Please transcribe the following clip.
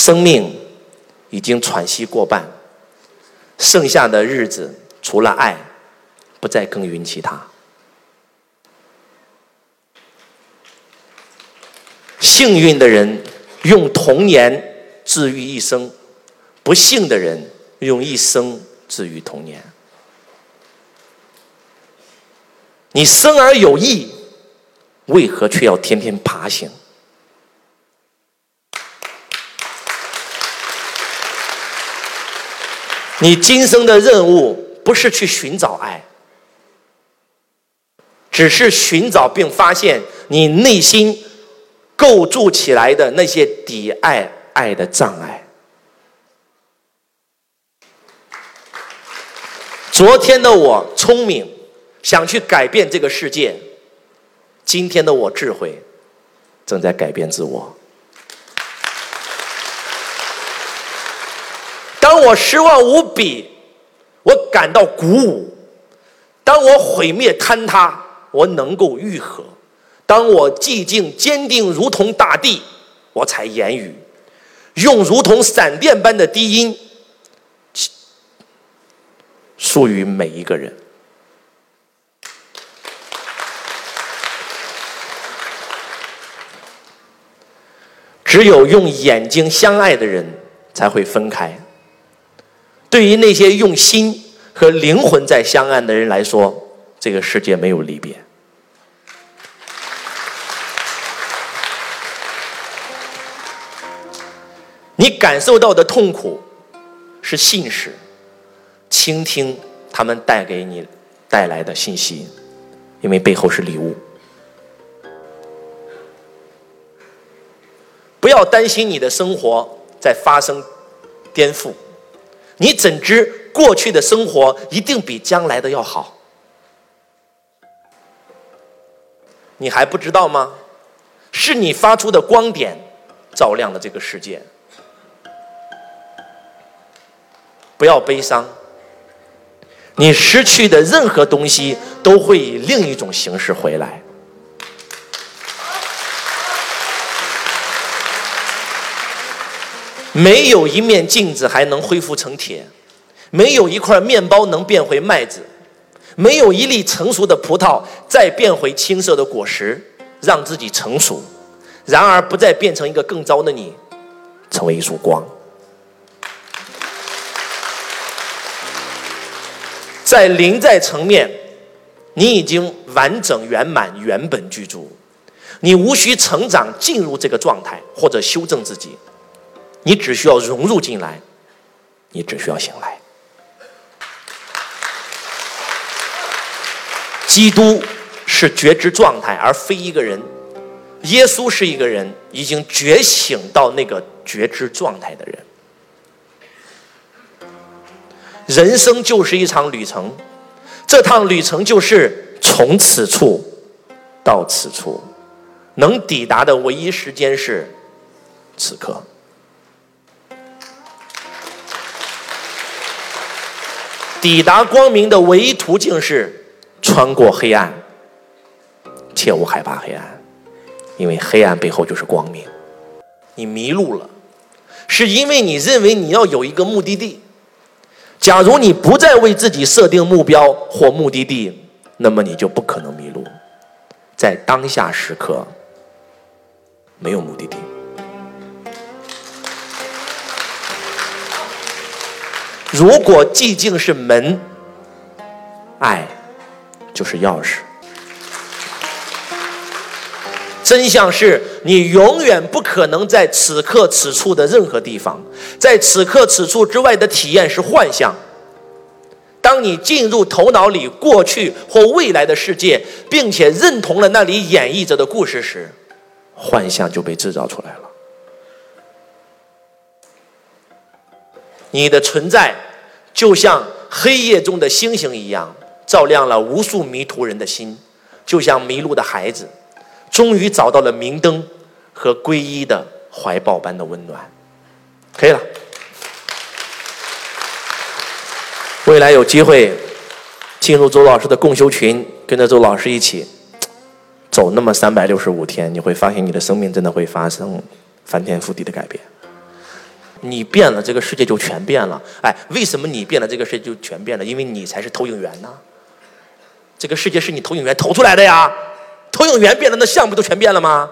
生命已经喘息过半，剩下的日子除了爱，不再耕耘其他。幸运的人用童年治愈一生，不幸的人用一生治愈童年。你生而有意，为何却要天天爬行？你今生的任务不是去寻找爱，只是寻找并发现你内心构筑起来的那些抵爱爱的障碍。昨天的我聪明，想去改变这个世界；今天的我智慧，正在改变自我。当我失望无比，我感到鼓舞；当我毁灭坍塌，我能够愈合；当我寂静坚定如同大地，我才言语，用如同闪电般的低音，属于每一个人。只有用眼睛相爱的人，才会分开。对于那些用心和灵魂在相爱的人来说，这个世界没有离别。你感受到的痛苦是信使，倾听他们带给你带来的信息，因为背后是礼物。不要担心你的生活在发生颠覆。你怎知过去的生活一定比将来的要好？你还不知道吗？是你发出的光点照亮了这个世界。不要悲伤，你失去的任何东西都会以另一种形式回来。没有一面镜子还能恢复成铁，没有一块面包能变回麦子，没有一粒成熟的葡萄再变回青涩的果实，让自己成熟，然而不再变成一个更糟的你，成为一束光。在临在层面，你已经完整圆满原本具足，你无需成长进入这个状态或者修正自己。你只需要融入进来，你只需要醒来。基督是觉知状态，而非一个人。耶稣是一个人，已经觉醒到那个觉知状态的人。人生就是一场旅程，这趟旅程就是从此处到此处，能抵达的唯一时间是此刻。抵达光明的唯一途径是穿过黑暗，切勿害怕黑暗，因为黑暗背后就是光明。你迷路了，是因为你认为你要有一个目的地。假如你不再为自己设定目标或目的地，那么你就不可能迷路。在当下时刻，没有目的地。如果寂静是门，爱就是钥匙。真相是你永远不可能在此刻此处的任何地方，在此刻此处之外的体验是幻象。当你进入头脑里过去或未来的世界，并且认同了那里演绎着的故事时，幻象就被制造出来了。你的存在就像黑夜中的星星一样，照亮了无数迷途人的心，就像迷路的孩子，终于找到了明灯和皈依的怀抱般的温暖。可以了，未来有机会进入周老师的共修群，跟着周老师一起走那么三百六十五天，你会发现你的生命真的会发生翻天覆地的改变。你变了，这个世界就全变了。哎，为什么你变了，这个世界就全变了？因为你才是投影源呢。这个世界是你投影源投出来的呀，投影源变了，那项目都全变了吗？